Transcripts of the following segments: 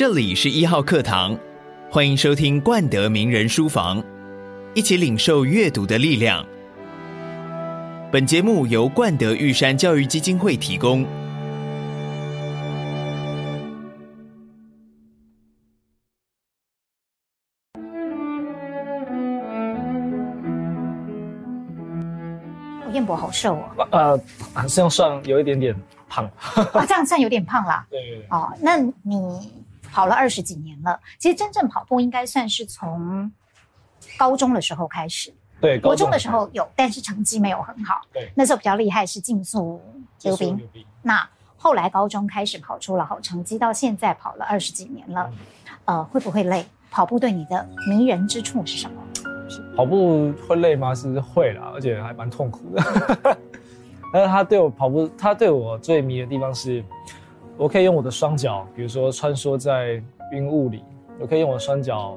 这里是一号课堂，欢迎收听冠德名人书房，一起领受阅读的力量。本节目由冠德玉山教育基金会提供。彦博好瘦哦，呃，好像算有一点点胖，啊，这样算有点胖啦。对，对，对，哦，那你跑了二十几年了，其实真正跑步应该算是从高中的时候开始。对，国中的时候有，但是成绩没有很好。对，那时候比较厉害是竞速溜冰。那后来高中开始跑出了好成绩，到现在跑了二十几年了，嗯、呃，会不会累？跑步对你的迷人之处是什么？跑步会累吗？是会啦，而且还蛮痛苦的。但是他对我跑步，他对我最迷的地方是，我可以用我的双脚，比如说穿梭在云雾里，我可以用我的双脚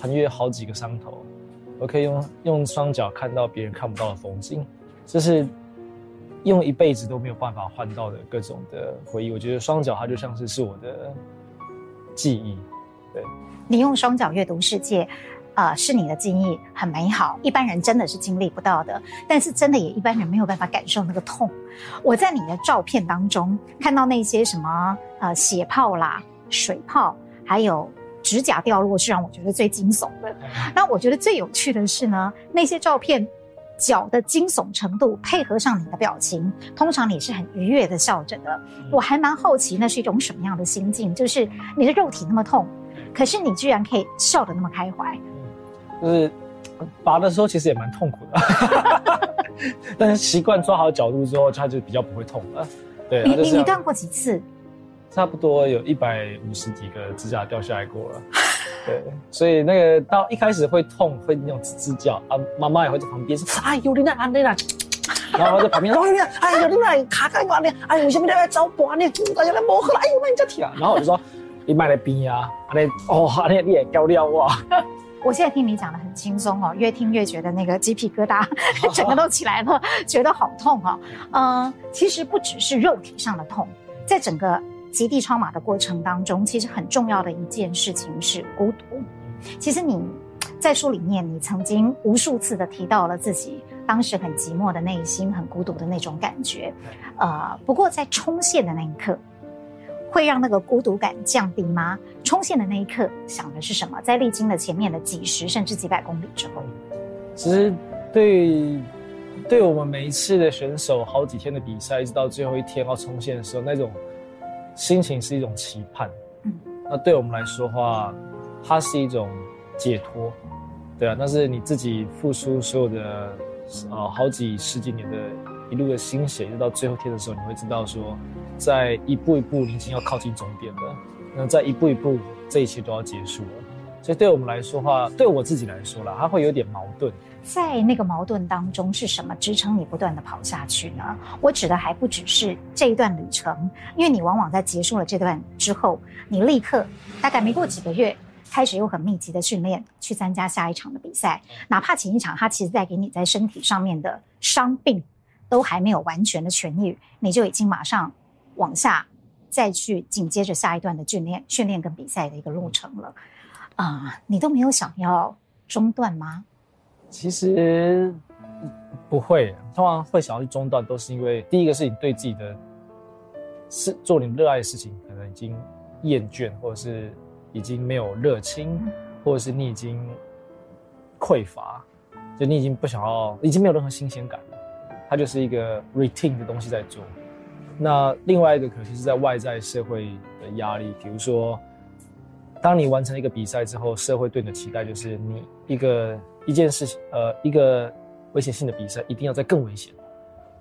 横越好几个山头，我可以用用双脚看到别人看不到的风景，这是用一辈子都没有办法换到的各种的回忆。我觉得双脚它就像是是我的记忆。对，你用双脚阅读世界。啊、呃，是你的记忆很美好，一般人真的是经历不到的。但是真的也一般人没有办法感受那个痛。我在你的照片当中看到那些什么呃血泡啦、水泡，还有指甲掉落，是让我觉得最惊悚的。那我觉得最有趣的是呢，那些照片脚的惊悚程度配合上你的表情，通常你是很愉悦的笑着的。我还蛮好奇那是一种什么样的心境，就是你的肉体那么痛，可是你居然可以笑得那么开怀。就是拔的时候其实也蛮痛苦的，但是习惯抓好角度之后，它就比较不会痛了。对，你你你断过几次？差不多有一百五十几个指甲掉下来过了。对，所以那个到一开始会痛，会那种吱吱叫啊，妈妈也会在旁边说：“哎呦，你那啊你那。”然后在旁边说：“哎呦，你那卡卡关呢？哎呦，为什么你要找刮呢？大家来磨合了，哎呦，那你这疼。”然后我就说：“你买来冰呀，啊你哦，啊你你也掉掉哇。”我现在听你讲得很轻松哦，越听越觉得那个鸡皮疙瘩 整个都起来了，觉得好痛哦。嗯，其实不只是肉体上的痛，在整个极地超马的过程当中，其实很重要的一件事情是孤独。其实你在书里面，你曾经无数次的提到了自己当时很寂寞的内心、很孤独的那种感觉。呃，不过在冲线的那一刻。会让那个孤独感降低吗？冲线的那一刻想的是什么？在历经了前面的几十甚至几百公里之后，其实对对我们每一次的选手，好几天的比赛，一直到最后一天要冲线的时候，那种心情是一种期盼。嗯，那对我们来说的话，它是一种解脱。对啊，那是你自己付出所有的呃好几十几年的一路的心血，就到最后天的时候，你会知道说。在一步一步，你已经要靠近终点了。那在一步一步，这一切都要结束了。所以对我们来说的话，对我自己来说啦，它会有点矛盾。在那个矛盾当中，是什么支撑你不断的跑下去呢？我指的还不只是这一段旅程，因为你往往在结束了这段之后，你立刻大概没过几个月，开始又很密集的训练，去参加下一场的比赛。哪怕前一场它其实带给你在身体上面的伤病都还没有完全的痊愈，你就已经马上。往下，再去紧接着下一段的训练、训练跟比赛的一个路程了，啊、呃，你都没有想要中断吗？其实不会，通常会想要去中断，都是因为第一个是你对自己的是做你热爱的事情，可能已经厌倦，或者是已经没有热情，嗯、或者是你已经匮乏，就你已经不想要，已经没有任何新鲜感了，它就是一个 routine 的东西在做。那另外一个可惜是在外在社会的压力，比如说，当你完成一个比赛之后，社会对你的期待就是你一个一件事情，呃，一个危险性的比赛一定要再更危险，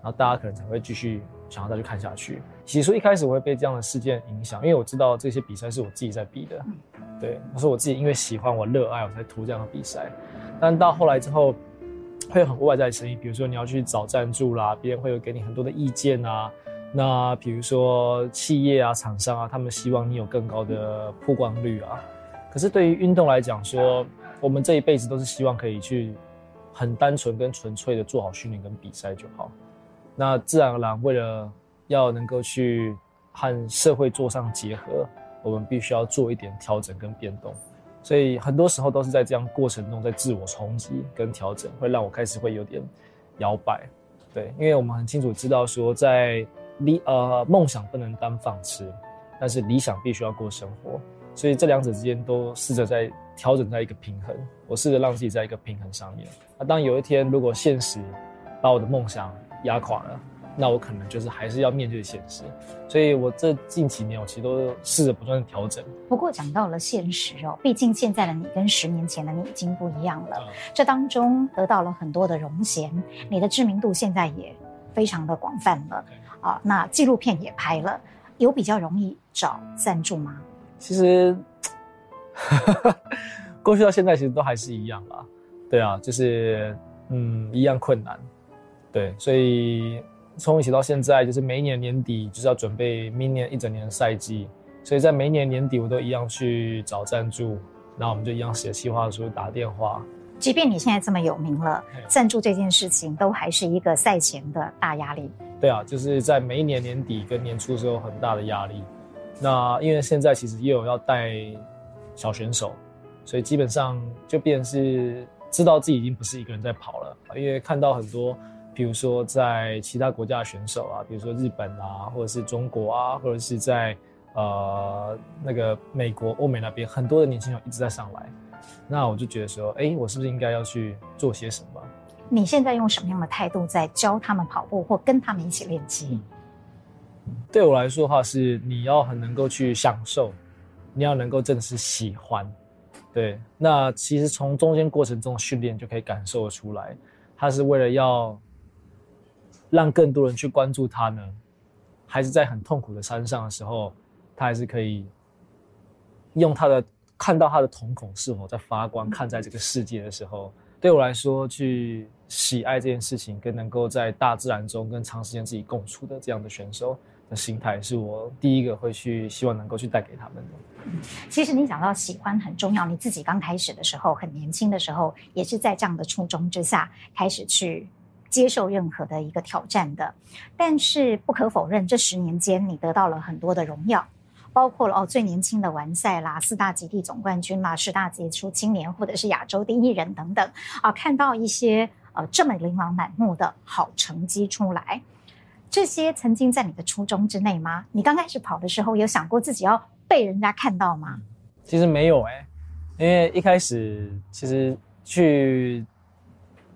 然后大家可能才会继续想要再去看下去。其实说一开始我会被这样的事件影响，因为我知道这些比赛是我自己在比的，对，我说我自己因为喜欢我热爱我才图这样的比赛，但到后来之后，会有很多外在的声音，比如说你要去找赞助啦，别人会有给你很多的意见啊。那比如说企业啊、厂商啊，他们希望你有更高的曝光率啊。可是对于运动来讲说，我们这一辈子都是希望可以去很单纯跟纯粹的做好训练跟比赛就好。那自然而然，为了要能够去和社会做上结合，我们必须要做一点调整跟变动。所以很多时候都是在这样过程中，在自我冲击跟调整，会让我开始会有点摇摆。对，因为我们很清楚知道说，在理呃梦想不能当饭吃，但是理想必须要过生活，所以这两者之间都试着在调整在一个平衡。我试着让自己在一个平衡上面。那当有一天如果现实把我的梦想压垮了，那我可能就是还是要面对现实，所以我这近几年我其实都试着不断的调整。不过讲到了现实哦，毕竟现在的你跟十年前的你已经不一样了。嗯、这当中得到了很多的荣衔，你的知名度现在也非常的广泛了。Okay. 啊，那纪录片也拍了，有比较容易找赞助吗？其实，过去到现在其实都还是一样啦。对啊，就是嗯，一样困难。对，所以。从一起到现在，就是每一年年底就是要准备明年一整年的赛季，所以在每一年年底我都一样去找赞助，然后我们就一样写企划书、打电话。即便你现在这么有名了，赞助这件事情都还是一个赛前的大压力。对啊，就是在每一年年底跟年初的时候很大的压力。那因为现在其实也有要带小选手，所以基本上就变是知道自己已经不是一个人在跑了，因为看到很多。比如说，在其他国家的选手啊，比如说日本啊，或者是中国啊，或者是在呃那个美国、欧美那边，很多的年轻人一直在上来，那我就觉得说，哎，我是不是应该要去做些什么？你现在用什么样的态度在教他们跑步，或跟他们一起练习？嗯，对我来说的话，是你要很能够去享受，你要能够真的是喜欢。对，那其实从中间过程中训练就可以感受得出来，他是为了要。让更多人去关注他呢，还是在很痛苦的山上的时候，他还是可以用他的看到他的瞳孔是否在发光，看在这个世界的时候，对我来说，去喜爱这件事情，跟能够在大自然中跟长时间自己共处的这样的选手的心态，是我第一个会去希望能够去带给他们的。其实你讲到喜欢很重要，你自己刚开始的时候，很年轻的时候，也是在这样的初衷之下开始去。接受任何的一个挑战的，但是不可否认，这十年间你得到了很多的荣耀，包括了哦最年轻的完赛啦，四大极地总冠军啦，十大杰出青年或者是亚洲第一人等等啊，看到一些呃这么琳琅满目的好成绩出来，这些曾经在你的初衷之内吗？你刚开始跑的时候有想过自己要被人家看到吗？其实没有哎、因为一开始其实去。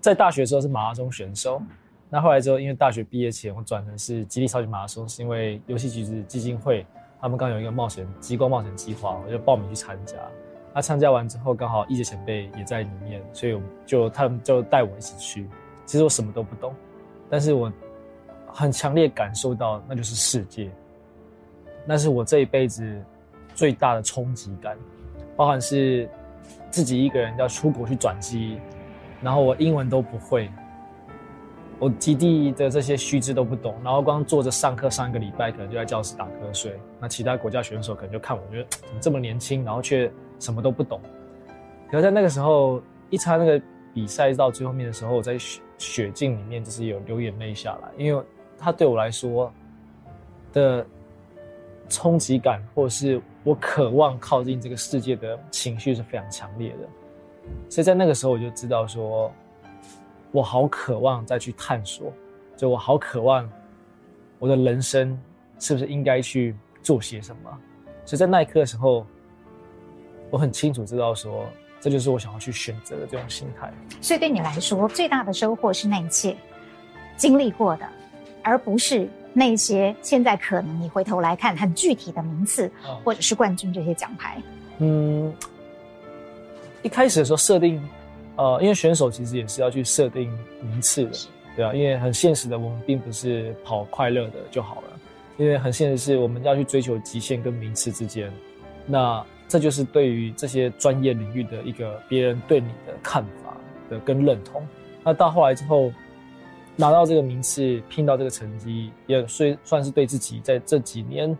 在大学的时候是马拉松选手，那后来之后，因为大学毕业前我转成是极地超级马拉松，是因为游戏橘子基金会他们刚有一个冒险极光冒险计划，我就报名去参加。那参加完之后，刚好一些前辈也在里面，所以就他们就带我一起去。其实我什么都不懂，但是我很强烈感受到那就是世界，那是我这一辈子最大的冲击感，包含是自己一个人要出国去转机。然后我英文都不会，我基地的这些须知都不懂，然后光坐着上课上一个礼拜，可能就在教室打瞌睡。那其他国家选手可能就看我，觉得怎么这么年轻，然后却什么都不懂。可是在那个时候，一参那个比赛到最后面的时候，我在雪雪境里面就是有流眼泪下来，因为他对我来说的冲击感，或者是我渴望靠近这个世界的情绪是非常强烈的。所以在那个时候，我就知道说，我好渴望再去探索，就我好渴望我的人生是不是应该去做些什么。所以在那一刻的时候，我很清楚知道说，这就是我想要去选择的这种心态。所以对你来说，最大的收获是那一切经历过的，而不是那些现在可能你回头来看很具体的名次或者是冠军这些奖牌。嗯。一开始的时候设定，呃，因为选手其实也是要去设定名次的，对啊，因为很现实的，我们并不是跑快乐的就好了，因为很现实是我们要去追求极限跟名次之间，那这就是对于这些专业领域的一个别人对你的看法的跟认同。那到后来之后，拿到这个名次，拼到这个成绩，也算算是对自己在这几年。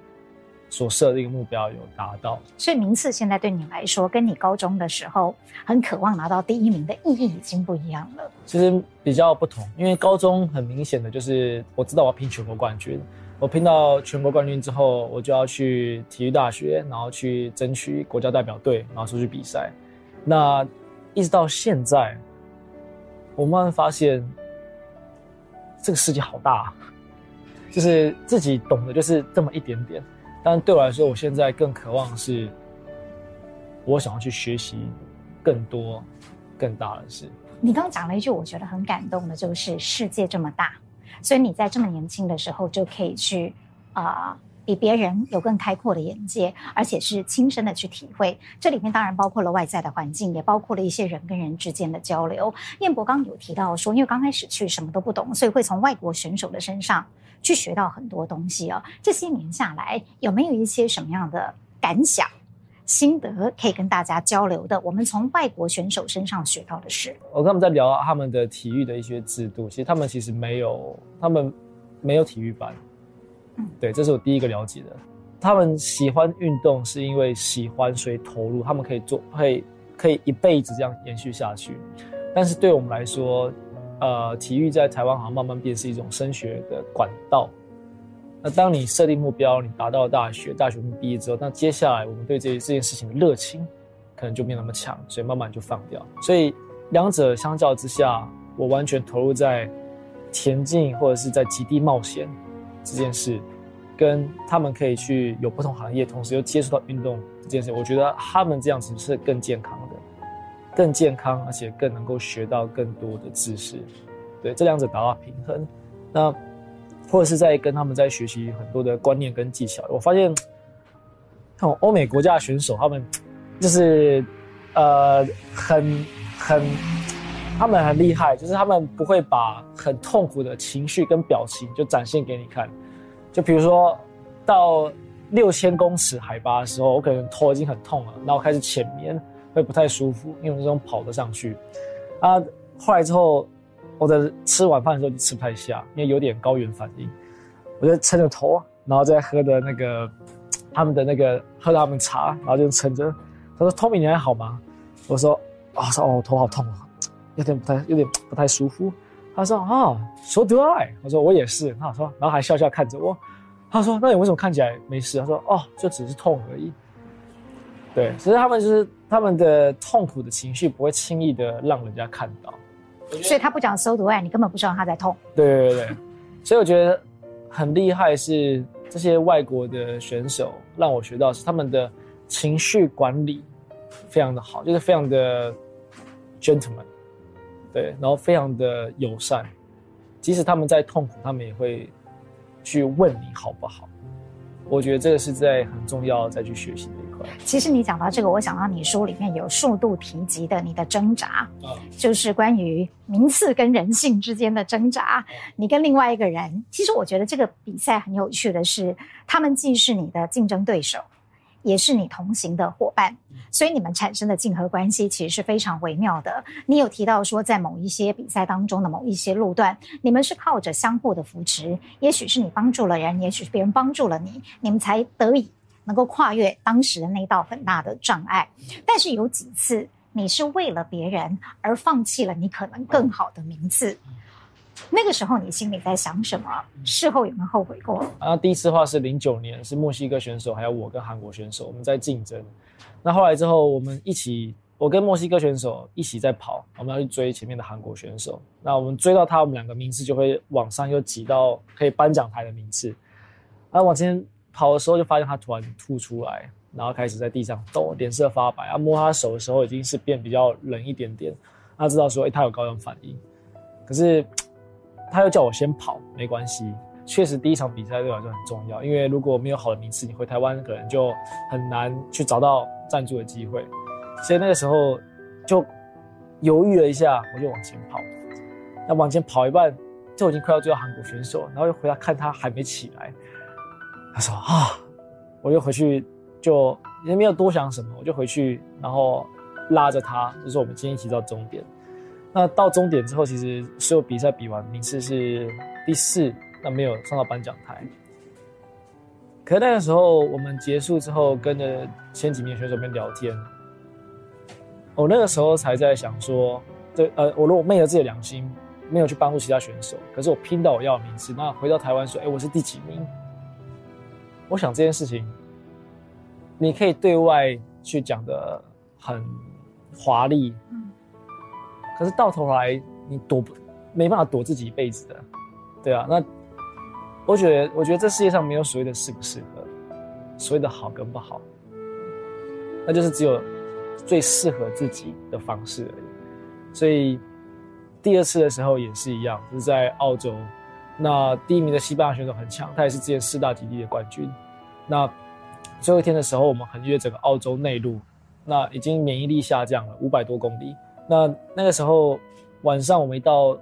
所设的一个目标有达到，所以名次现在对你来说，跟你高中的时候很渴望拿到第一名的意义已经不一样了。其实比较不同，因为高中很明显的就是我知道我要拼全国冠军，我拼到全国冠军之后，我就要去体育大学，然后去争取国家代表队，然后出去比赛。那一直到现在，我慢慢发现这个世界好大，就是自己懂的就是这么一点点。但对我来说，我现在更渴望是，我想要去学习更多、更大的事。你刚刚讲了一句我觉得很感动的，就是世界这么大。所以你在这么年轻的时候就可以去啊、比别人有更开阔的眼界，而且是亲身的去体会。这里面当然包括了外在的环境，也包括了一些人跟人之间的交流。彦博刚有提到说，因为刚开始去什么都不懂，所以会从外国选手的身上去学到很多东西哦。这些年下来，有没有一些什么样的感想？心得可以跟大家交流的，我们从外国选手身上学到的是，我跟他们在聊他们的体育的一些制度，其实他们其实没有，他们没有体育班，嗯，对，这是我第一个了解的。他们喜欢运动是因为喜欢，所以投入，他们可以做，可以可以一辈子这样延续下去。但是对我们来说，呃，体育在台湾好像慢慢变是一种升学的管道。那当你设定目标，你达到了大学，大学毕业之后，那接下来我们对这这件事情的热情，可能就没那么强，所以慢慢就放掉。所以两者相较之下，我完全投入在田径或者是在极地冒险这件事，跟他们可以去有不同行业，同时又接触到运动这件事，我觉得他们这样子是更健康，更健康，而且更能够学到更多的知识。对，这两者达到平衡。那。或者是在跟他们在学习很多的观念跟技巧，我发现，看欧美国家的选手，他们就是呃很很，他们很厉害，就是他们不会把很痛苦的情绪跟表情就展现给你看。就比如说到六千公尺海拔的时候，我可能头已经很痛了，然后开始浅眠，会不太舒服，因为这种跑得上去。啊，后来之后。我在吃晚饭的时候就吃不太下，因为有点高原反应。我就撑着头，然后再喝的那个他们的那个喝他们茶，然后就撑着。他说：“Tommy，你还好吗？”我说：“啊，说哦，头好痛啊，有点不太，有点不太舒服。”他说：“啊，so do I。”我说：“我也是。”他说，然后还笑笑看着我。他说：“那你为什么看起来没事？”他说：“哦，就只是痛而已。”对，其实他们就是他们的痛苦的情绪不会轻易的让人家看到。所以他不讲 so do I，你根本不知道他在痛。对对对，所以我觉得很厉害是这些外国的选手让我学到是他们的情绪管理非常的好，就是非常的 gentleman，对，然后非常的友善，即使他们在痛苦，他们也会去问你好不好。我觉得这个是在很重要再去学习的其实你讲到这个，我想到你书里面有数度提及的你的挣扎，就是关于名次跟人性之间的挣扎。你跟另外一个人，其实我觉得这个比赛很有趣的是，他们既是你的竞争对手。也是你同行的伙伴，所以你们产生的竞合关系其实是非常微妙的。你有提到说，在某一些比赛当中的某一些路段，你们是靠着相互的扶持，也许是你帮助了人，也许是别人帮助了你，你们才得以能够跨越当时的那道很大的障碍。但是有几次，你是为了别人而放弃了你可能更好的名次。那个时候你心里在想什么？事后有没有后悔过？啊，第一次的话是零九年，是墨西哥选手，还有我跟韩国选手，我们在竞争。那后来之后，我们一起，我跟墨西哥选手一起在跑，我们要去追前面的韩国选手。那我们追到他，我们两个名次就会往上又挤到可以颁奖台的名次。啊，往前跑的时候就发现他突然吐出来，然后开始在地上抖，脸色发白。啊，摸他手的时候已经是变比较冷一点点。他知道说，哎，他有高原反应，可是。他又叫我先跑，没关系。确实，第一场比赛对我来说很重要，因为如果没有好的名次，你回台湾可能就很难去找到赞助的机会。所以那个时候就犹豫了一下，我就往前跑。那往前跑一半，就已经快要追到韩国选手，然后又回来看他还没起来。他说啊，我就回去就也没有多想什么，我就回去，然后拉着他，就说我们今天一起到终点。那到终点之后，其实所有比赛比完，名次是第四，那没有上到颁奖台。可是那个时候，我们结束之后，跟着前几名选手们聊天，我那个时候才在想说，对，呃，我如果昧着自己的良心，没有去帮助其他选手，可是我拼到我要的名次，那回到台湾说，哎，我是第几名，我想这件事情，你可以对外去讲的很华丽，嗯，可是到头来你躲不没办法躲自己一辈子的，对啊。那我觉得，我觉得这世界上没有所谓的适不适合，所谓的好跟不好，那就是只有最适合自己的方式而已。所以第二次的时候也是一样，就是在澳洲。那第一名的西班牙选手很强，他也是之前四大极地的冠军。那最后一天的时候，我们横越整个澳洲内陆，那已经免疫力下降了五百多公里。那那个时候晚上我们一到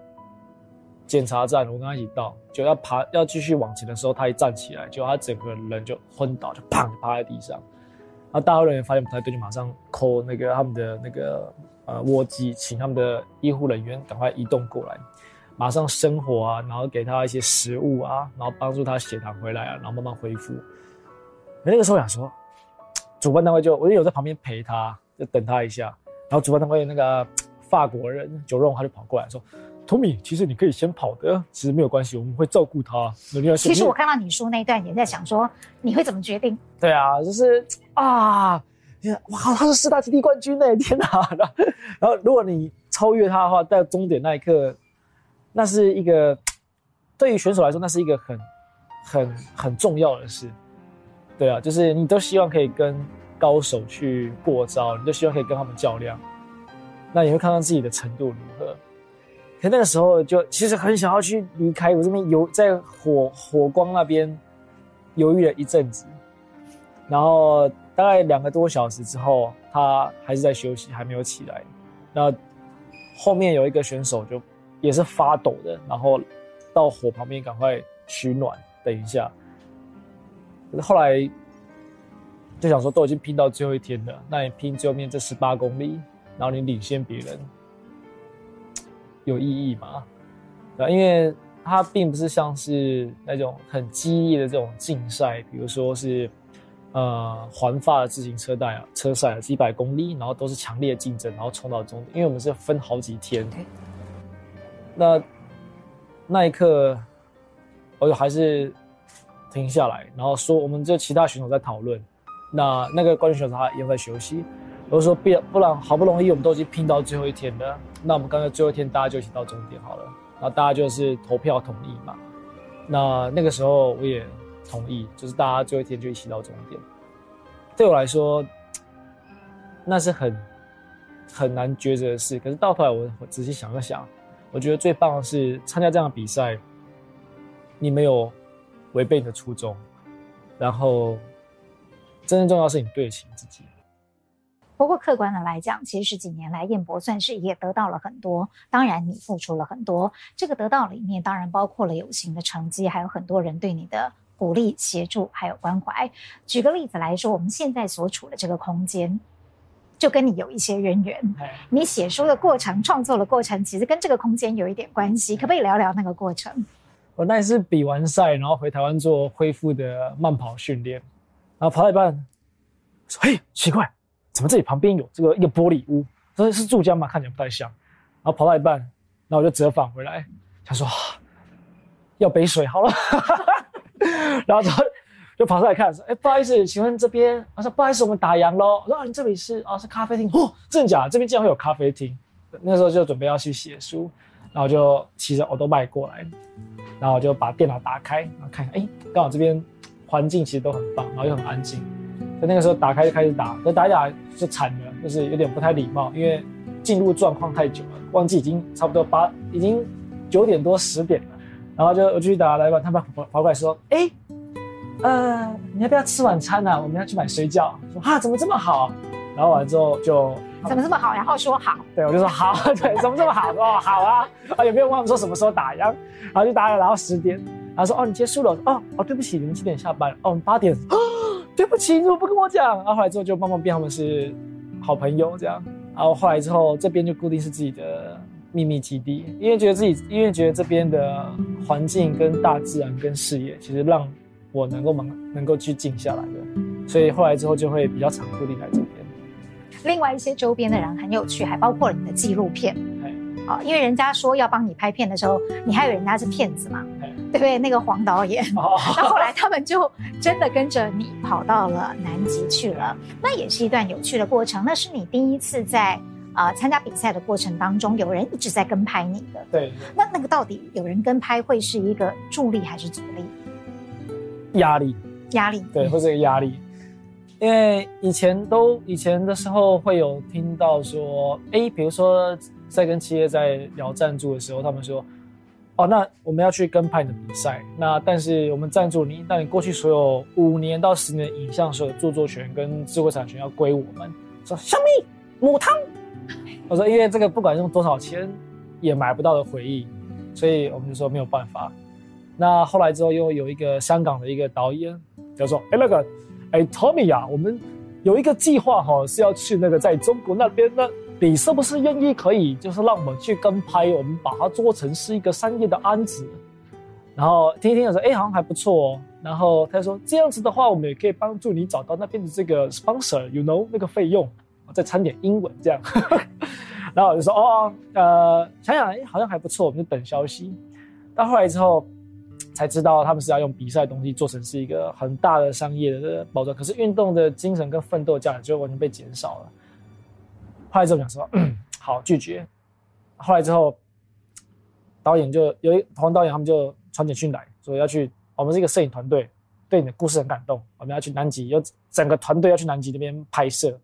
检查站，我跟他一起到，就要爬要继续往前的时候，他一站起来，就他整个人就昏倒，就砰趴在地上。那大陆人员发现不太对，就马上 call 那个他们的那个呃卧机，请他们的医护人员赶快移动过来。马上生活啊，然后给他一些食物啊，然后帮助他血糖回来啊，然后慢慢恢复。那个时候想说，主办单位就我就有在旁边陪他，就等他一下。然后主办单位那个 法国人九荣他就跑过来说：“Tommy，其实你可以先跑的，其实没有关系，我们会照顾他。”其实我看到你说那一段，也在想说你会怎么决定？对啊，就是 啊，哇，他是四大基地冠军呢，天哪！然后 如果你超越他的话，在终点那一刻。那是一个对于选手来说，那是一个很、很、很重要的事，对啊，就是你都希望可以跟高手去过招，你都希望可以跟他们较量，那你会看到自己的程度如何。可那个时候就其实很想要去离开，我这边犹在火火光那边犹豫了一阵子，然后大概两个多小时之后，他还是在休息，还没有起来。那后面有一个选手就。也是发抖的，然后到火旁边赶快取暖，等一下。后来就想说，都已经拼到最后一天了，那你拼最后面这十八公里，然后你领先别人，有意义吗？对，因为它并不是像是那种很激烈的这种竞赛，比如说是呃环法的自行车带啊车赛啊几百公里，然后都是强烈竞争，然后冲到终点，因为我们是分好几天。那那一刻，我就还是停下来，然后说：“我们这其他选手在讨论。”那那个冠军选手他也在休息。我说：“不不然，好不容易我们都已经拼到最后一天了，那我们刚才最后一天大家就一起到终点好了。”然后大家就是投票同意嘛。那那个时候我也同意，就是大家最后一天就一起到终点。对我来说，那是很很难抉择的事。可是到头来，我我仔细想了想。我觉得最棒的是参加这样的比赛，你没有违背你的初衷，然后真正重要是你对得起自己。不过客观的来讲，其实十几年来彦博算是也得到了很多，当然你付出了很多。这个得到里面当然包括了有形的成绩，还有很多人对你的鼓励、协助，还有关怀。举个例子来说，我们现在所处的这个空间。就跟你有一些渊源，你写书的过程、创作的过程，其实跟这个空间有一点关系，可不可以聊聊那个过程？我那一次比完赛，然后回台湾做恢复的慢跑训练，然后跑到一半，说：“嘿，奇怪，怎么这里旁边有这个一个玻璃屋？这是住家吗？看起来不太像。”然后跑到一半，然后我就折返回来，想说：“要杯水好了。”然后他。就跑上来看，说：“哎、欸，不好意思，请问这边？”我说：“不好意思，我们打烊喽。”我说：“啊，你这里是啊，是咖啡厅哦，真的假的？这边竟然会有咖啡厅？”那时候就准备要去写书，然后就骑着欧兜拜过来，然后我就把电脑打开，然后看看，哎、欸，刚好这边环境其实都很棒，然后又很安静。就那个时候打开就开始打，就打一打就惨了，就是有点不太礼貌，因为进入状况太久了，忘记已经差不多八，已经九点多十点了，然后就我继续打来吧，他们跑跑过来说：“哎、欸。”呃，你要不要吃晚餐呢、啊？我们要去买水饺。说哈，怎么这么好？然后完了之后就怎么这么好？然后说好。对，我就说好。对，怎么这么好？哦，好啊。啊，有没有问我们说什么时候打烊。然后就打了，然后十点。然后说哦，你结束了。哦哦，对不起，你们几点下班？哦，我们八点。哦，对不起，你怎么不跟我讲？然后后来之后就慢慢变，他们是好朋友这样。然后后来之后，这边就固定是自己的秘密基地，因为觉得自己，因为觉得这边的环境跟大自然跟视野，其实让。我能够能能够去静下来的，所以后来之后就会比较常固定来这边。另外一些周边的人很有趣，还包括了你的纪录片。哎，因为人家说要帮你拍片的时候，你还以为人家是骗子嘛？对不对？那个黄导演，那、哦、后来他们就真的跟着你跑到了南极去了，那也是一段有趣的过程。那是你第一次在呃参加比赛的过程当中，有人一直在跟拍你的。对。那那个到底有人跟拍会是一个助力还是阻力？压力。压力。对，会是一个压力。因为以前都以前的时候会有听到说，哎，比如说在跟企业在聊赞助的时候，他们说，哦，那我们要去跟拍你的比赛，那但是我们赞助你，那你过去所有五年到十年的影像所有著作权跟智慧产权要归我们。说小米母汤，我说因为这个不管用多少钱也买不到的回忆，所以我们就说没有办法。那后来之后又有一个香港的一个导演，就说，哎，那个。哎，Tommy 呀，我们有一个计划哈，是要去那个在中国那边。那你是不是愿意可以，就是让我们去跟拍，我们把它做成是一个商业的案子？然后听一听，说哎，好像还不错哦。然后他说这样子的话，我们也可以帮助你找到那边的这个 sponsor，you know 那个费用，再掺点英文这样。然后我就说哦，呃，想想哎，好像还不错，我们就等消息。到后来之后。才知道他们是要用比赛的东西做成是一个很大的商业的包装，可是运动的精神跟奋斗价值就完全被减少了。后来之后讲说，嗯，好拒绝。后来之后，导演就有一黄导演他们就传简讯来说要去，我们是一个摄影团队，对你的故事很感动，我们要去南极，有整个团队要去南极那边拍摄。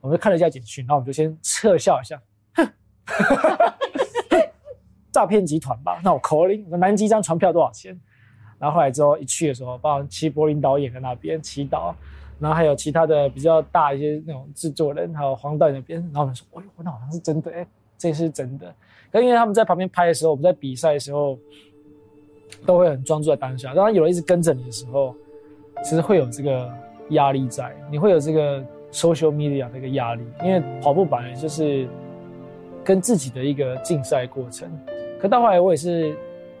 我们就看了一下简讯，然后我们就先撤笑一下，哼。诈骗集团吧？那我 calling，南极一张船票多少钱？然后后来之后一去的时候，包括齐柏林导演在那边祈祷，然后还有其他的比较大一些那种制作人，还有黄导演那边，然后我们说，哎呦，那好像是真的，哎，这是真的。可因为他们在旁边拍的时候，我们在比赛的时候都会很专注在当下。当有人一直跟着你的时候，其实会有这个压力在，你会有这个 social media 的一个压力，因为跑步本来就是跟自己的一个竞赛过程。可到后来，我也是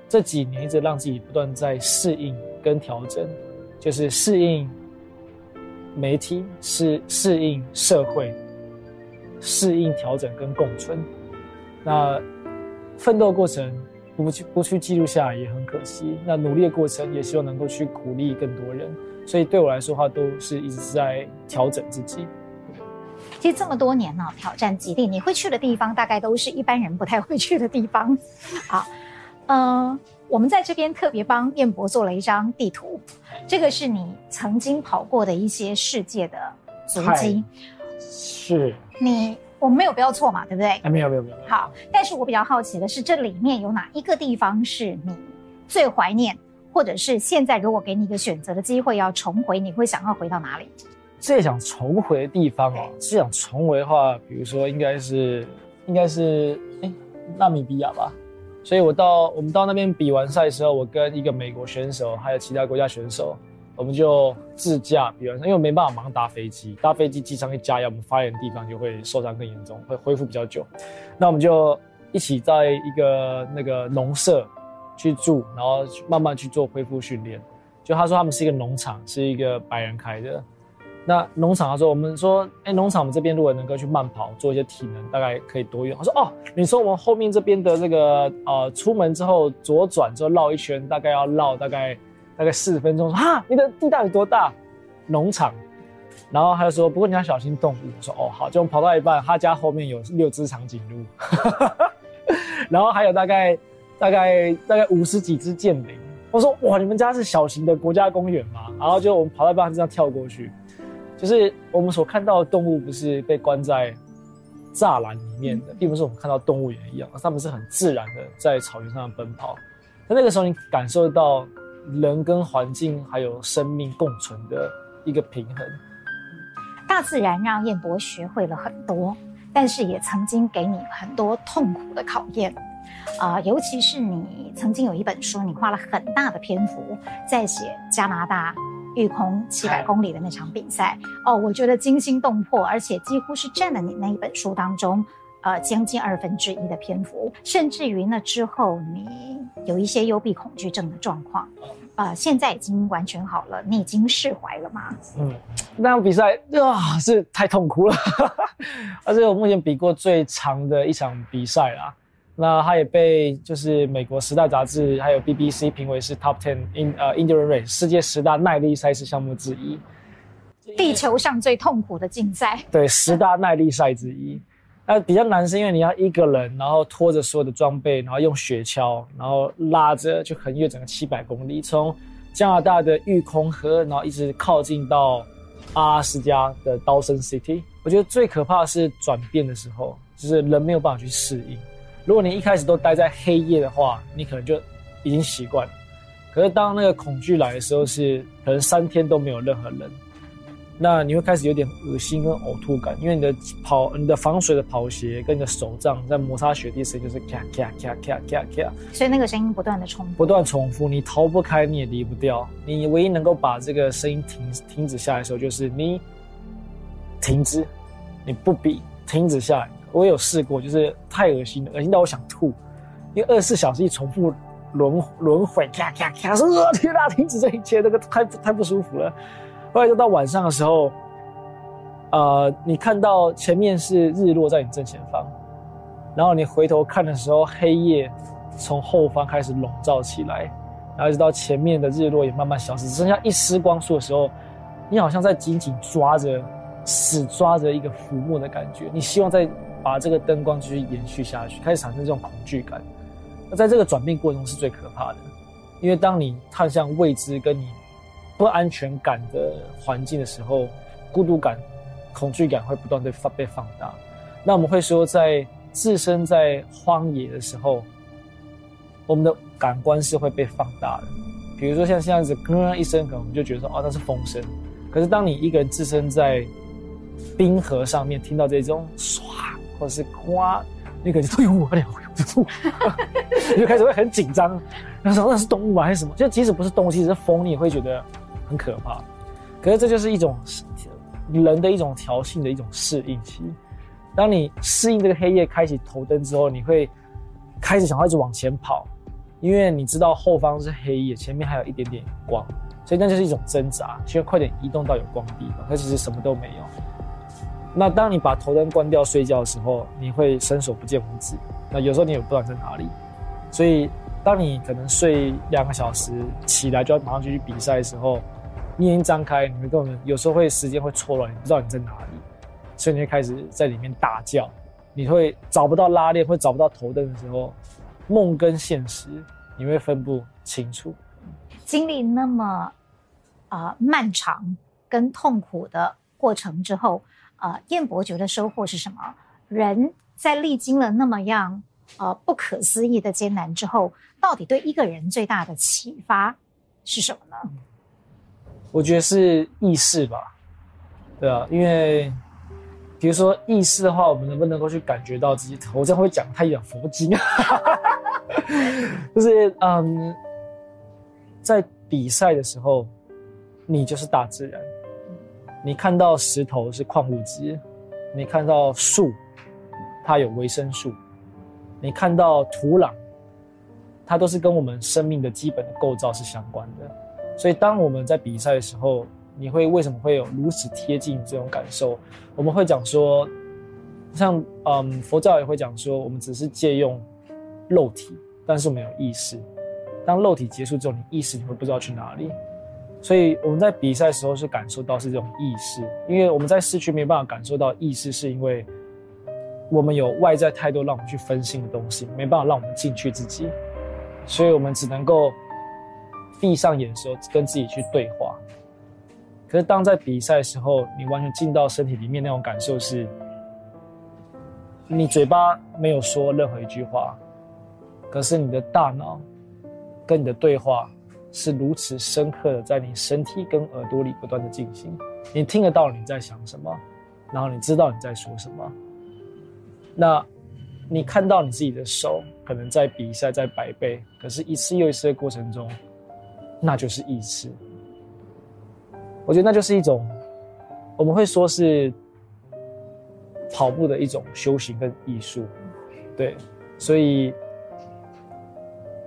这几年一直让自己不断在适应跟调整，就是适应媒体，适适应社会，适应调整跟共存。那奋斗过程不去不去记录下来也很可惜。那努力的过程也希望能够去鼓励更多人。所以对我来说的话，都是一直在调整自己。其实这么多年呢、哦，挑战极地，你会去的地方大概都是一般人不太会去的地方。好，嗯、呃，我们在这边特别帮燕博做了一张地图，这个是你曾经跑过的一些世界的足迹。是。你我们没有标错嘛，对不对？哎，没有没有没有。好，但是我比较好奇的是，这里面有哪一个地方是你最怀念，或者是现在如果给你一个选择的机会要重回，你会想要回到哪里？最想重回的地方哦，最想重回的话，比如说应该是，应该是哎，纳米比亚吧。所以我到我们到那边比完赛的时候，我跟一个美国选手还有其他国家选手，我们就自驾比完赛，因为没办法马上搭飞机，搭飞机机舱一加压，我们发炎的地方就会受伤更严重，会恢复比较久。那我们就一起在一个那个农舍去住，然后慢慢去做恢复训练。就他说他们是一个农场，是一个白人开的。那农场他说，我们说，哎，农场我们这边如果能够去慢跑，做一些体能，大概可以多远？他说，哦，你说我们后面这边的这个，呃，出门之后左转之后绕一圈，大概要绕大概大概四十分钟。说，哈，你的地大有多大？农场。然后他就说，不过你要小心动物。我说，哦，好。就我们跑到一半，他家后面有六只长颈鹿，然后还有大概大概大概五十几只剑羚。我说，哇，你们家是小型的国家公园吗？然后就我们跑到一半，这样跳过去。就是我们所看到的动物，不是被关在栅栏里面的，并不是我们看到动物园一样，它们是很自然的在草原上奔跑。那那个时候，你感受到人跟环境还有生命共存的一个平衡。大自然让彦博学会了很多，但是也曾经给你很多痛苦的考验。啊、呃，尤其是你曾经有一本书，你花了很大的篇幅在写加拿大。育空七百公里的那场比赛。哦，我觉得惊心动魄，而且几乎是占了你那一本书当中，呃，将近二分之一的篇幅，甚至于那之后你有一些幽闭恐惧症的状况，呃，现在已经完全好了，你已经释怀了吗？嗯，那场比赛啊是太痛苦了，而且我目前比过最长的一场比赛啦。那他也被就是美国时代杂志还有 BBC 评为是 Top Ten in 呃 Endurance Race 世界十大耐力赛事项目之一。地球上最痛苦的竞赛。对，十大耐力赛之一。那比较难是因为你要一个人，然后拖着所有的装备，然后用雪橇，然后拉着就横越整个七百公里，从加拿大的育空河，然后一直靠近到阿拉斯加的 Dawson City。我觉得最可怕的是转变的时候，就是人没有办法去适应。如果你一开始都待在黑夜的话，你可能就已经习惯了。可是当那个恐惧来的时候，是可能三天都没有任何人，那你会开始有点恶心跟呕吐感，因为你的跑、你的防水的跑鞋跟你的手杖在摩擦雪地时，就是咔咔咔咔咔咔，所以那个声音不断的重复，不断重复，你逃不开，你也离不掉。你唯一能够把这个声音停停止下来的时候，就是你停止，你不比，停止下来。我有试过，就是太恶心了，恶心到我想吐，因为二十四小时一重复轮轮回，咔咔咔，说天哪，停止这一切，那个太太不舒服了。后来就到晚上的时候，呃，你看到前面是日落在你正前方，然后你回头看的时候，黑夜从后方开始笼罩起来，然后一直到前面的日落也慢慢消失，只剩下一丝光束的时候，你好像在紧紧抓着，死抓着一个浮木的感觉，你希望在。把这个灯光继续延续下去，开始产生这种恐惧感。那在这个转变过程中是最可怕的，因为当你踏向未知跟你不安全感的环境的时候，孤独感、恐惧感会不断的放被放大。那我们会说，在置身在荒野的时候，我们的感官是会被放大的。比如说像这样子，咯一声，可能我们就觉得说，哦，那是风声。可是当你一个人置身在冰河上面，听到这种唰。或者是夸那个就有我了，有 你就开始会很紧张，然后说那是动物吗还是什么？就即使不是动物，其实是风，你也会觉得很可怕。可是这就是一种人的一种调性的一种适应期。当你适应这个黑夜，开启头灯之后，你会开始想要一直往前跑，因为你知道后方是黑夜，前面还有一点点光，所以那就是一种挣扎，需要快点移动到有光的地方。可其实什么都没有。那当你把头灯关掉睡觉的时候，你会伸手不见五指。那有时候你也不知道在哪里，所以当你可能睡两个小时，起来就要马上去比赛的时候，你眼睛张开，你会根本有时候会时间会错乱，你不知道你在哪里，所以你会开始在里面大叫，你会找不到拉链，会找不到头灯的时候，梦跟现实你会分不清楚。经历那么啊、漫长跟痛苦的过程之后。啊，燕伯觉得收获是什么？人在历经了那么样呃不可思议的艰难之后，到底对一个人最大的启发是什么呢？我觉得是意识吧，对啊，因为比如说意识的话，我们能不能够去感觉到自己？我这样会讲太讲佛经啊，就是嗯，在比赛的时候，你就是大自然。你看到石头是矿物质，你看到树，它有维生素，你看到土壤，它都是跟我们生命的基本的构造是相关的。所以，当我们在比赛的时候，你会为什么会有如此贴近这种感受？我们会讲说，像嗯，佛教也会讲说，我们只是借用肉体，但是我们有意识。当肉体结束之后，你意识你会不知道去哪里。所以我们在比赛的时候是感受到是这种意识，因为我们在市区没办法感受到意识，是因为我们有外在太多让我们去分心的东西，没办法让我们进去自己，所以我们只能够闭上眼的时候跟自己去对话。可是当在比赛的时候，你完全进到身体里面那种感受是，你嘴巴没有说任何一句话，可是你的大脑跟你的对话。是如此深刻的，在你身体跟耳朵里不断的进行，你听得到你在想什么，然后你知道你在说什么。那，你看到你自己的手可能在比赛，在百倍，可是一次又一次的过程中，那就是意识。我觉得那就是一种，我们会说是跑步的一种修行跟艺术，对，所以。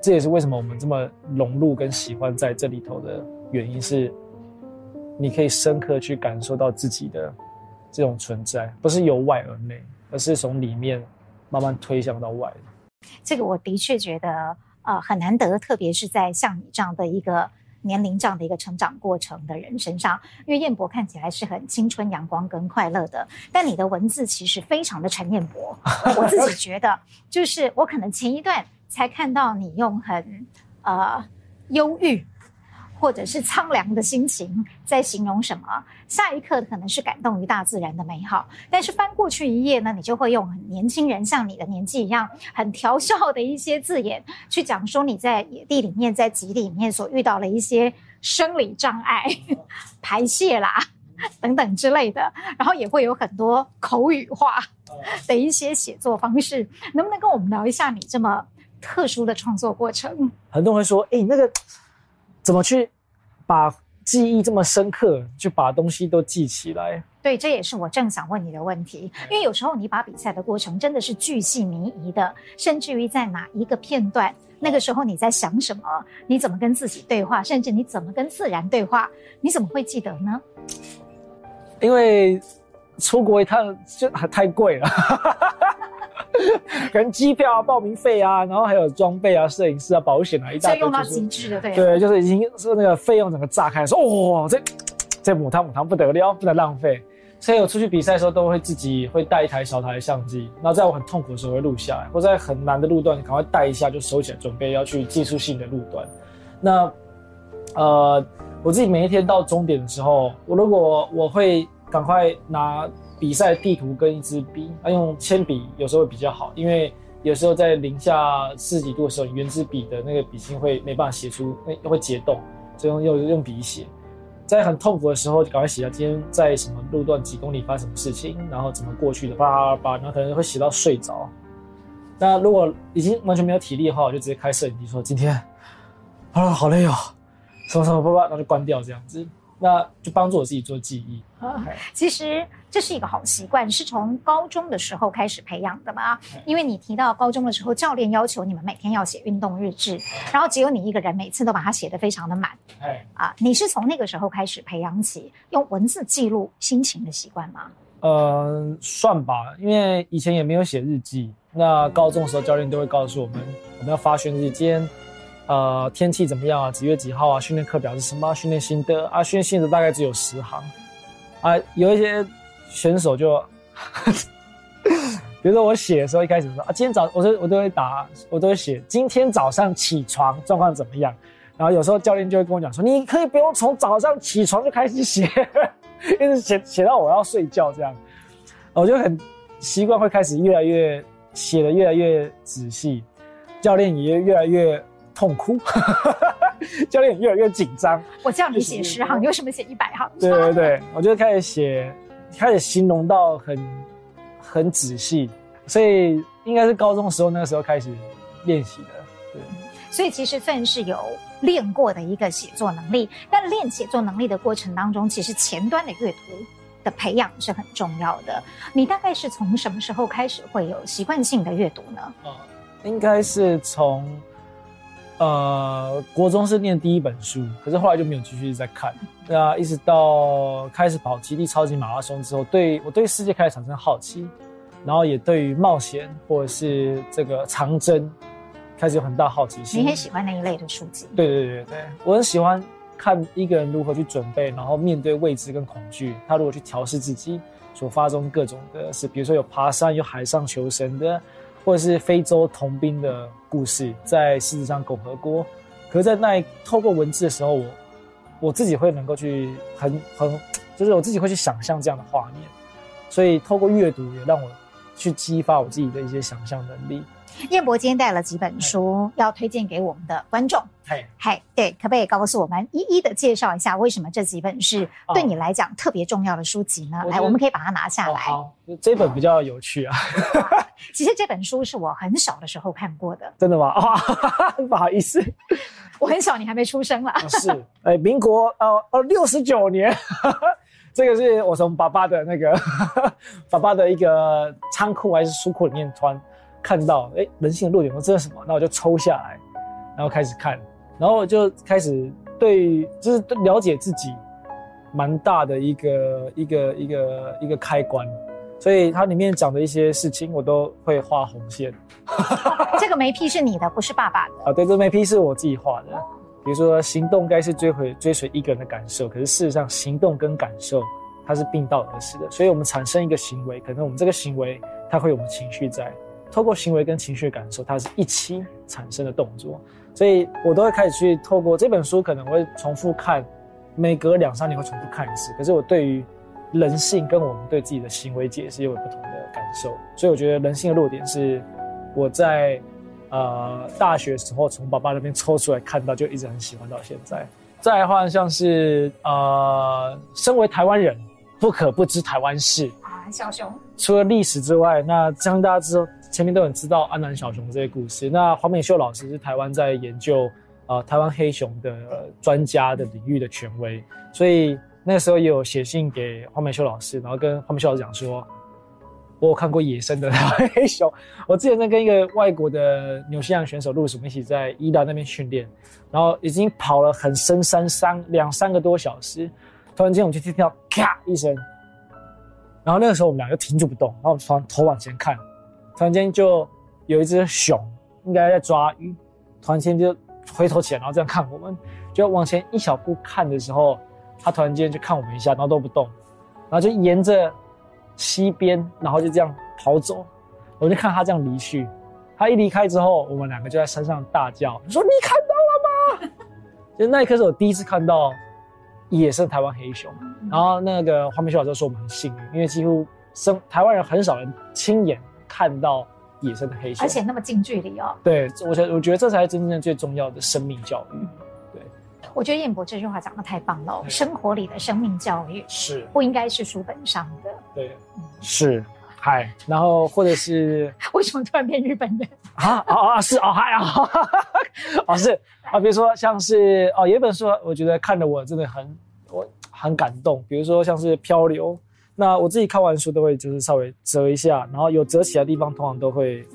这也是为什么我们这么融入跟喜欢在这里头的原因是，你可以深刻去感受到自己的这种存在，不是由外而内，而是从里面慢慢推向到外。这个我的确觉得呃很难得，特别是在像你这样的一个年龄这样的一个成长过程的人身上，因为彦博看起来是很青春阳光跟快乐的，但你的文字其实非常的陈彦博。我自己觉得，就是我可能前一段才看到你用很呃忧郁。或者是苍凉的心情在形容什么？下一刻可能是感动于大自然的美好，但是翻过去一页呢，你就会用很年轻人像你的年纪一样很调笑的一些字眼去讲说你在野地里面，在集里面所遇到了一些生理障碍、排泄啦 等等之类的，然后也会有很多口语化的一些写作方式。能不能跟我们聊一下你这么特殊的创作过程？很多人会说：“哎、欸，那个。”怎么去把记忆这么深刻，就把东西都记起来？对，这也是我正想问你的问题。因为有时候你把比赛的过程真的是巨细靡遗的，甚至于在哪一个片段，那个时候你在想什么？你怎么跟自己对话？甚至你怎么跟自然对话？你怎么会记得呢？因为出国一趟就还太贵了。可能机票啊、报名费啊，然后还有装备啊、摄影师啊、保险啊，一大堆、就是。用到极致的，对。对，就是已经是那个费用整个炸开，说哇、哦，这这母汤母汤不得了，不能浪费。所以我出去比赛的时候，都会自己会带一台小台的相机，然后在我很痛苦的时候会录下来，或在很难的路段，赶快带一下就收起来，准备要去技术性的路段。那呃，我自己每一天到终点的时候，我如果我会赶快拿。比赛地图跟一支笔，啊，用铅笔有时候会比较好，因为有时候在零下四十几度的时候，原子笔的那个笔芯会没办法写出，那会结冻，所以用用用笔写。在很痛苦的时候，就赶快写下今天在什么路段几公里发生什么事情，然后怎么过去的，叭叭叭，然后可能会写到睡着。那如果已经完全没有体力的话，我就直接开摄影机说今天啊好累哦，什么什么叭叭，然后就关掉这样子。那就帮助我自己做记忆。啊，其实这是一个好习惯，是从高中的时候开始培养的嘛？因为你提到高中的时候，教练要求你们每天要写运动日志，然后只有你一个人每次都把它写得非常的满。哎，啊，你是从那个时候开始培养起用文字记录心情的习惯吗？呃，算吧，因为以前也没有写日记。那高中的时候，教练都会告诉我们，我们要发宣日记。呃，天气怎么样啊？几月几号啊？训练课表是什么？训练心得啊？训练心得大概只有十行啊。有一些选手就，比如说我写的时候，一开始说啊，今天早我都我都会打，我都会写今天早上起床状况怎么样。然后有时候教练就会跟我讲说，你可以不用从早上起床就开始写，一直写写到我要睡觉这样。我就很习惯会开始越来越写的越来越仔细，教练也越来越。痛哭，教练越来越紧张。我叫你写十行，你为什么写一百行？对对对，我就开始写，开始形容到很很仔细，所以应该是高中的时候，那个时候开始练习的。对，所以其实算是有练过的一个写作能力。但练写作能力的过程当中，其实前端的阅读的培养是很重要的。你大概是从什么时候开始会有习惯性的阅读呢？哦，应该是从。呃，国中是念第一本书，可是后来就没有继续再看。那一直到开始跑极地超级马拉松之后，对我对世界开始产生好奇，然后也对于冒险或者是这个长征开始有很大好奇心。你很喜欢那一类的书籍？对对对对，我很喜欢看一个人如何去准备，然后面对未知跟恐惧，他如何去调试自己，所发生各种的事，比如说有爬山，有海上求生的。或者是非洲童兵的故事，在狮子山共和国，可是，在那透过文字的时候，我我自己会能够去很很，就是我自己会去想象这样的画面，所以透过阅读也让我去激发我自己的一些想象能力。彦博今天带了几本书要推荐给我们的观众，嘿，嘿，对，可不可以告诉我们一一的介绍一下，为什么这几本是对你来讲特别重要的书籍呢？来，我们可以把它拿下来。好，这本比较有趣啊。其实这本书是我很小的时候看过的。真的吗？啊，不好意思，我很小，你还没出生了。是，哎，民国呃呃六十九年，这个是我从爸爸的那个 爸爸的一个仓库还是书库里面穿。看到哎，人性的弱点，我这是什么？那我就抽下来，然后开始看，然后我就开始对，就是了解自己，蛮大的一个一个一个一个开关。所以它里面讲的一些事情，我都会画红线。这个眉批是你的，不是爸爸的啊？对，这个眉批是我自己画的。比如说，行动该是追回追随一个人的感受，可是事实上，行动跟感受它是并道而驰的。所以，我们产生一个行为，可能我们这个行为它会有我们情绪在，透过行为跟情绪的感受，它是一起产生的动作。所以我都会开始去透过这本书，可能会重复看，每隔两三年会重复看一次。可是我对于人性跟我们对自己的行为解释又有不同的感受。所以我觉得人性的弱点是我在。呃，大学时候从爸爸那边抽出来看到，就一直很喜欢到现在。再来的话，像是呃，身为台湾人，不可不知台湾事啊，小熊。除了历史之外，那相信大家知道前面都很知道安南小熊这些故事。那黄美秀老师是台湾在研究呃台湾黑熊的专家的领域的权威，所以那时候也有写信给黄美秀老师，然后跟黄美秀老师讲说。我有看过野生的黑熊。我之前在跟一个外国的纽西兰选手露什，我们一起在伊达那边训练，然后已经跑了很深山三两三个多小时，突然间我们就听到咔一声，然后那个时候我们俩就停住不动，然后从头往前看，突然间就有一只熊应该在抓鱼，突然间就回头起来，然后这样看我们，就往前一小步看的时候，它突然间就看我们一下，然后都不动，然后就沿着。西边，然后就这样跑走，我就看他这样离去。他一离开之后，我们两个就在山上大叫，说：“你看到了吗？” 就那一刻是我第一次看到野生台湾黑熊。然后那个黄明秀老师说我们很幸运，因为几乎生台湾人很少人亲眼看到野生的黑熊，而且那么近距离哦。对，我觉我觉得这才是真正最重要的生命教育。我觉得燕博这句话讲得太棒了，生活里的生命教育是不应该是书本上的。对，是，嗨，然后或者是 为什么突然变日本人啊？啊啊是哦嗨啊，哦是 啊，比如说像是哦有一本书，我觉得看得我真的很我很感动，比如说像是漂流，那我自己看完书都会就是稍微折一下，然后有折起来的地方，通常都会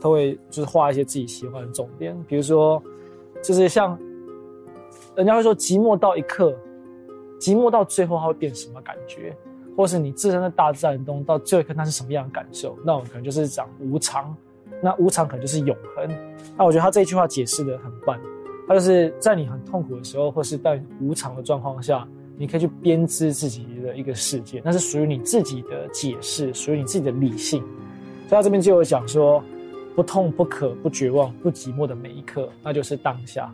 都会就是画一些自己喜欢的重点，比如说就是像。人家会说寂寞到一刻，寂寞到最后它会变什么感觉，或是你置身在大自然中到最后一刻它是什么样的感受？那我可能就是讲无常，那无常可能就是永恒。那我觉得他这一句话解释的很棒，他就是在你很痛苦的时候，或是在无常的状况下，你可以去编织自己的一个世界，那是属于你自己的解释，属于你自己的理性。所以他这边就有讲说，不痛不渴不绝望不寂寞的每一刻，那就是当下。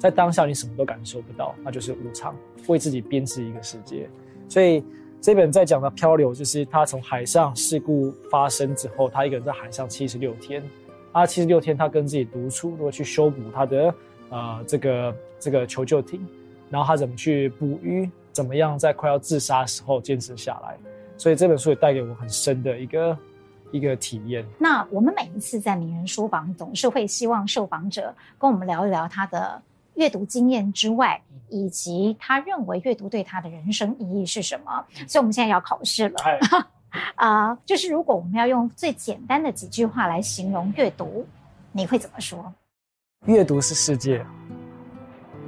在当下，你什么都感受不到，那就是无常，为自己编织一个世界。所以这本在讲的漂流，就是他从海上事故发生之后，他一个人在海上七十六天，啊，七十六天他跟自己独处，如何去修补他的呃这个这个求救艇，然后他怎么去捕鱼，怎么样在快要自杀的时候坚持下来。所以这本书也带给我很深的一个一个体验。那我们每一次在名人书房，总是会希望受访者跟我们聊一聊他的。阅读经验之外，以及他认为阅读对他的人生意义是什么？所以我们现在要考试了。啊、呃，就是如果我们要用最简单的几句话来形容阅读，你会怎么说？阅读是世界，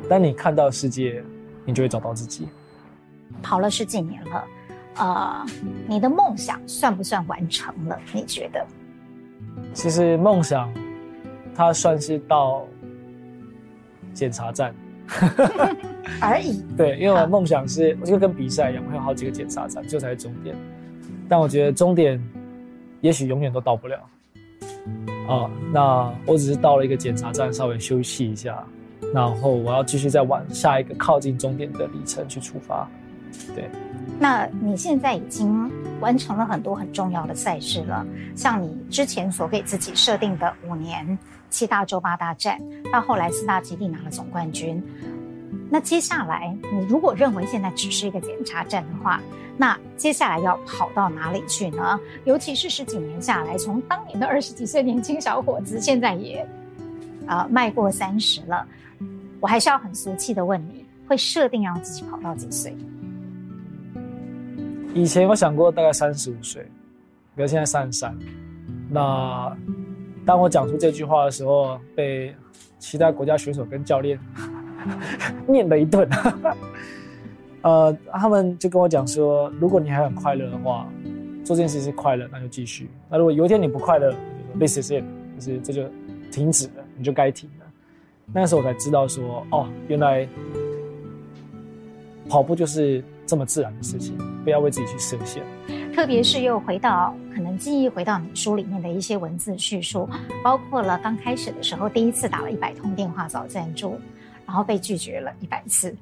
当你看到世界，你就会找到自己。跑了十几年了，呃，你的梦想算不算完成了？你觉得？其实梦想，它算是到。检查站而已。对，因为我的梦想是，我就跟比赛一样，我有好几个检查站，这才是终点。但我觉得终点，也许永远都到不了。啊，那我只是到了一个检查站，稍微休息一下，然后我要继续再往下一个靠近终点的里程去出发。对。那你现在已经完成了很多很重要的赛事了，像你之前所给自己设定的五年。七大洲八大战，到后来四大基地拿了总冠军。那接下来，你如果认为现在只是一个检查站的话，那接下来要跑到哪里去呢？尤其是十几年下来，从当年的二十几岁年轻小伙子，现在也呃迈过三十了。我还是要很俗气的问你，会设定让自己跑到几岁？以前我想过大概三十五岁，比如现在三十三。那当我讲出这句话的时候，被其他国家选手跟教练 念了一顿。呃，他们就跟我讲说，如果你还很快乐的话，做这件事是快乐，那就继续。那如果有一天你不快乐，this is it，就是这就停止了，你就该停了。那时候我才知道说，哦，原来跑步就是这么自然的事情，不要为自己去设限。特别是又回到可能记忆回到你书里面的一些文字叙述，包括了刚开始的时候第一次打了一百通电话找赞助，然后被拒绝了一百次，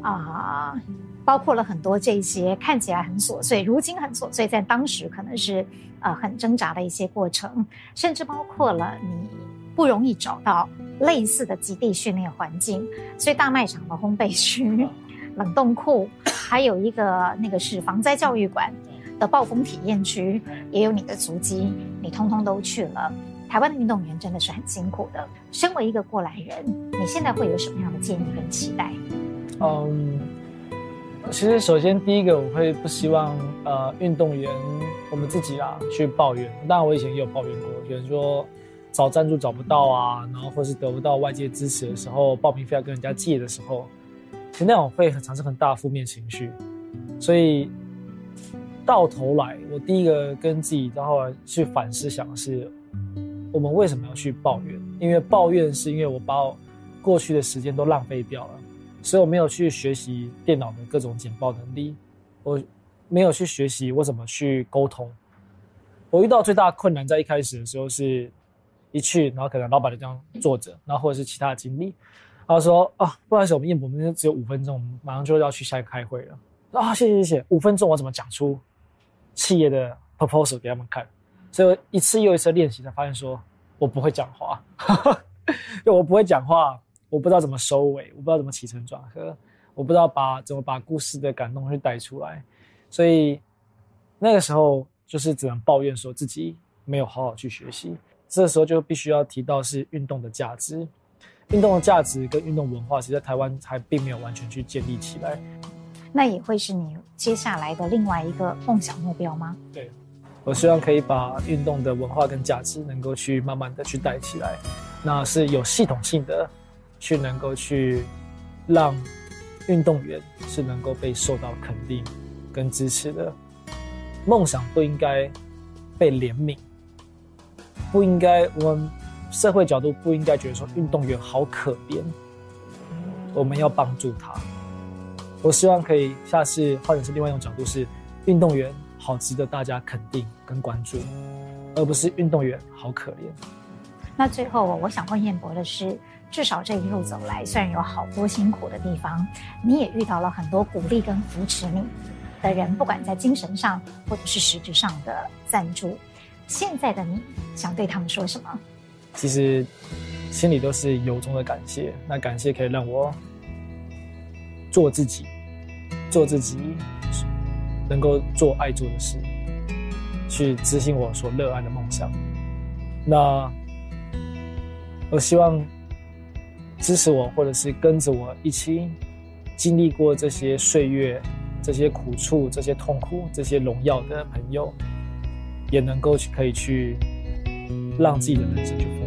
啊、呃，包括了很多这些看起来很琐碎，如今很琐碎，在当时可能是呃很挣扎的一些过程，甚至包括了你不容易找到类似的极地训练环境，所以大卖场的烘焙区、冷冻库，还有一个那个是防灾教育馆。的暴风体验区也有你的足迹，你通通都去了。台湾的运动员真的是很辛苦的。身为一个过来人，你现在会有什么样的建议跟期待？嗯，其实首先第一个，我会不希望呃运动员我们自己啊去抱怨。当然我以前也有抱怨过，比如说找赞助找不到啊，然后或是得不到外界支持的时候，报名费要跟人家借的时候，实那种会产生很大负面情绪，所以。到头来，我第一个跟自己，然后去反思想的是，我们为什么要去抱怨？因为抱怨是因为我把我过去的时间都浪费掉了，所以我没有去学习电脑的各种简报能力，我没有去学习我怎么去沟通。我遇到最大的困难在一开始的时候是，一去，然后可能老板就这样坐着，然后或者是其他的经历，然后说啊，不好意思，我们燕博，我们只有五分钟，我们马上就要去下一个开会了。啊，谢谢谢谢，五分钟我怎么讲出？企业的 proposal 给他们看，所以一次又一次练习，才发现说我不会讲话，因为我不会讲话，我不知道怎么收尾，我不知道怎么起承转合，我不知道把怎么把故事的感动去带出来，所以那个时候就是只能抱怨说自己没有好好去学习。这时候就必须要提到是运动的价值，运动的价值跟运动文化，其实在台湾还并没有完全去建立起来。那也会是你接下来的另外一个梦想目标吗？对，我希望可以把运动的文化跟价值能够去慢慢的去带起来，那是有系统性的去能够去让运动员是能够被受到肯定跟支持的。梦想不应该被怜悯，不应该我们社会角度不应该觉得说运动员好可怜，我们要帮助他。我希望可以下次换成是另外一种角度，是运动员好值得大家肯定跟关注，而不是运动员好可怜。那最后我我想问彦博的是，至少这一路走来，虽然有好多辛苦的地方，你也遇到了很多鼓励跟扶持你的人，不管在精神上或者是实质上的赞助。现在的你想对他们说什么？其实心里都是由衷的感谢，那感谢可以让我做自己。做自己，能够做爱做的事，去执行我所热爱的梦想。那我希望支持我，或者是跟着我一起经历过这些岁月、这些苦处、这些痛苦、这些荣耀的朋友，也能够去可以去让自己的人生去。